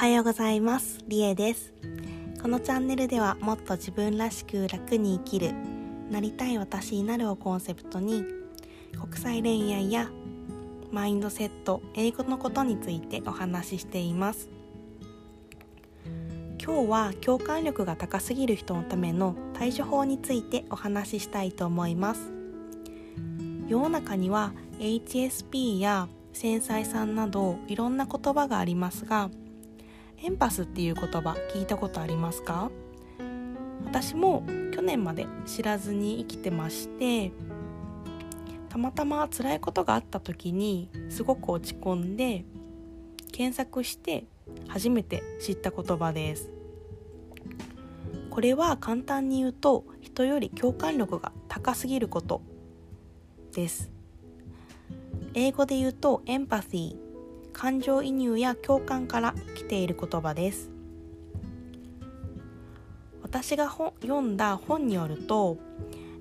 はようございます。りえです。このチャンネルではもっと自分らしく楽に生きるなりたい私になるをコンセプトに国際恋愛やマインドセット英語のことについてお話ししています。今日は共感力が高すぎる人のための対処法についてお話ししたいと思います。世の中には HSP や繊細さんなどいろんな言葉がありますがエンパスっていう言葉聞いたことありますか？私も去年まで知らずに生きてましてたまたま辛いことがあった時にすごく落ち込んで検索して初めて知った言葉です。これは簡単に言うと人より共感力が高すぎることです。英語で言うとエンパシー。感情移入や共感から来ている言葉です。私が読んだ本によると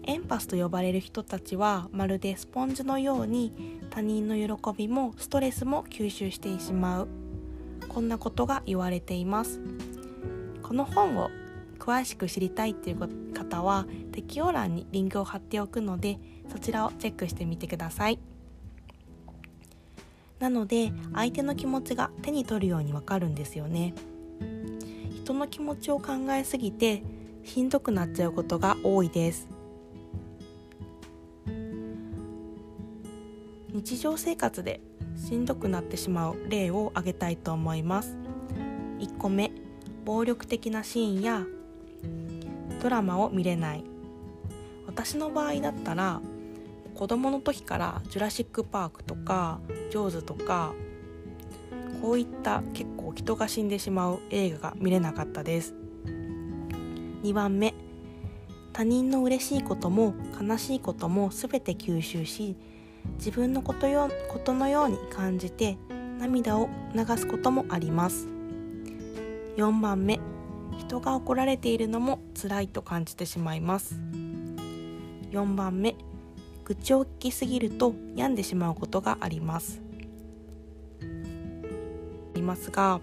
エンパスと呼ばれる人たちはまるでスポンジのように他人の喜びもストレスも吸収してしまう。こんなことが言われています。この本を詳しく知りたいっていう方は適用欄にリンクを貼っておくのでそちらをチェックしてみてください。なので相手の気持ちが手に取るようにわかるんですよね。人の気持ちを考えすぎてしんどくなっちゃうことが多いです。日常生活でしんどくなってしまう例を挙げたいと思います。1個目暴力的なシーンやドラマを見れない。私の場合だったら子供の時から「ジュラシック・パーク」とか「ジョーズ」とかこういった結構人が死んでしまう映画が見れなかったです。2番目他人の嬉しいことも悲しいことも全て吸収し自分のことよことのように感じて涙を流すこともあります。4番目人が怒られているのも辛いと感じてしまいます。4番目愚痴を聞きすぎると病んでしまうことがあります。ありますが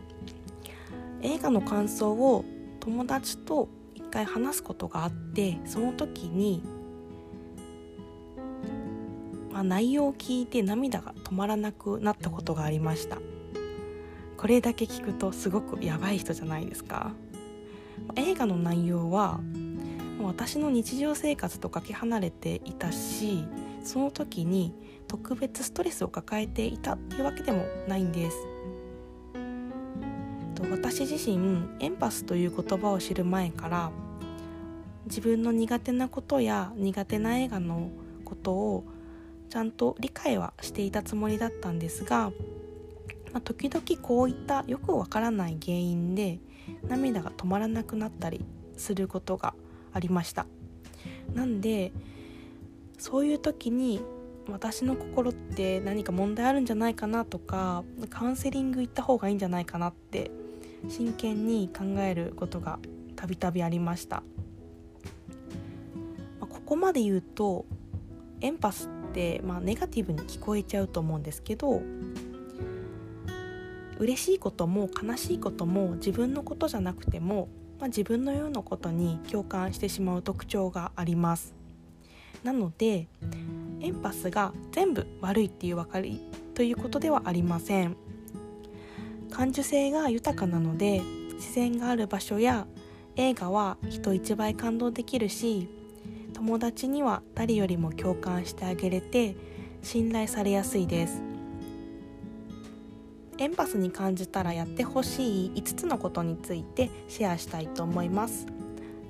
映画の感想を友達と一回話すことがあってその時に、まあ、内容を聞いて涙が止まらなくなったことがありました。これだけ聞くとすごくやばい人じゃないですか。映画の内容は私の日常生活とかけ離れていたしその時に特別ストレスを抱えていたっていうわけでもないんです。私自身エンパスという言葉を知る前から自分の苦手なことや苦手な映画のことをちゃんと理解はしていたつもりだったんですが、まあ、時々こういったよくわからない原因で涙が止まらなくなったりすることがありました。なんでそういう時に私の心って何か問題あるんじゃないかなとかカウンセリング行った方がいいんじゃないかなって真剣に考えることがたびたびありました、まあ、ここまで言うとエンパスって、まあ、ネガティブに聞こえちゃうと思うんですけど嬉しいことも悲しいことも自分のことじゃなくてもまあ、自分のようなことに共感してしまう特徴があります。なのでエンパスが全部悪いっていう分かりということではありません。感受性が豊かなので自然がある場所や映画は人一倍感動できるし友達には誰よりも共感してあげれて信頼されやすいです。エンパスに感じたらやってほしい5つのことについてシェアしたいと思います。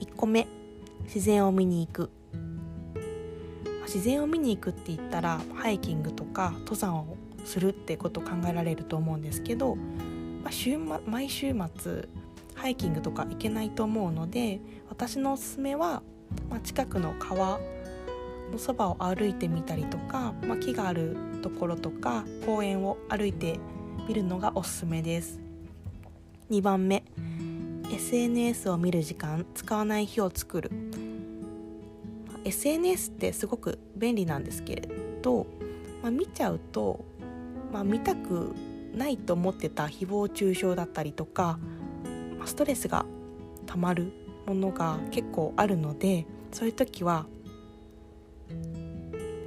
1個目自然を見に行く。自然を見に行くって言ったらハイキングとか登山をするってことを考えられると思うんですけど、まあ、週毎週末ハイキングとか行けないと思うので私のおすすめは、まあ、近くの川のそばを歩いてみたりとか、まあ、木があるところとか公園を歩いて見るのがおすすめです。2番目。SNS を見る時間使わない日を作る。SNS ってすごく便利なんですけれど、まあ、見ちゃうと、まあ、見たくないと思ってた誹謗中傷だったりとかストレスがたまるものが結構あるのでそういう時は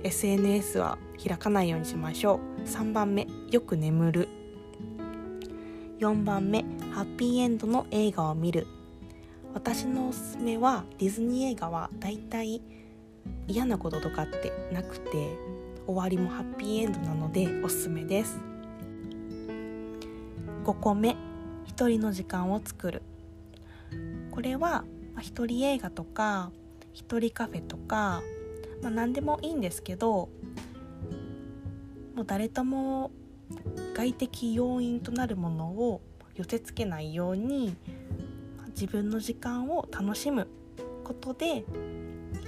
SNS は開かないようにしましょう。3番目よく眠る。4番目ハッピーエンドの映画を見る。私のおすすめはディズニー映画はだいたい嫌なこととかってなくて終わりもハッピーエンドなのでおすすめです。5個目一人の時間を作る。これは一人映画とか一人カフェとか、まあ、何でもいいんですけどもう誰とも外的要因となるものを寄せつけないように自分の時間を楽しむことで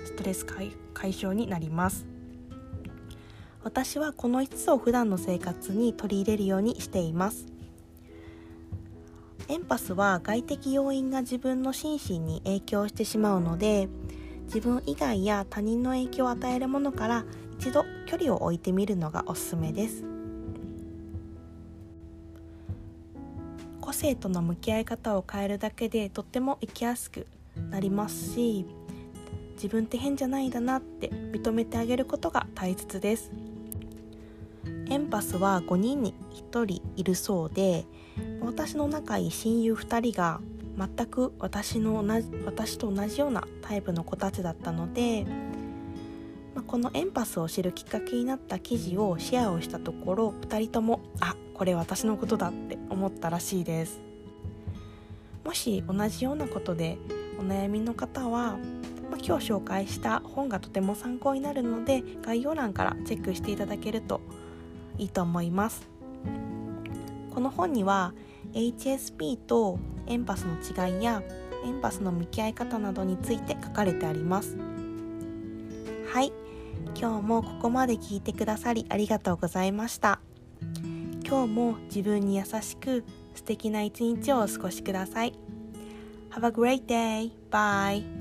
ストレス解消になります。私はこの5つを普段の生活に取り入れるようにしています。エンパスは外的要因が自分の心身に影響してしまうので自分以外や他人の影響を与えるものから一度距離を置いてみるのがおすすめです。個性との向き合い方を変えるだけでとっても生きやすくなりますし自分って変じゃないんだなって認めてあげることが大切です。エンパスは5人に1人いるそうで私の仲いい親友2人が全く私の同じ私と同じようなタイプの子たちだったので、まあ、このエンパスを知るきっかけになった記事をシェアをしたところ2人ともあこれ私のことだって思ったらしいです。もし同じようなことでお悩みの方は、まあ、今日紹介した本がとても参考になるので概要欄からチェックしていただけるといいと思います。この本には HSP とエンパスの違いやエンパスの向き合い方などについて書かれてあります。はい。今日もここまで聞いてくださりありがとうございました。今日も自分に優しく素敵な一日をお過ごしください Have a great day! Bye!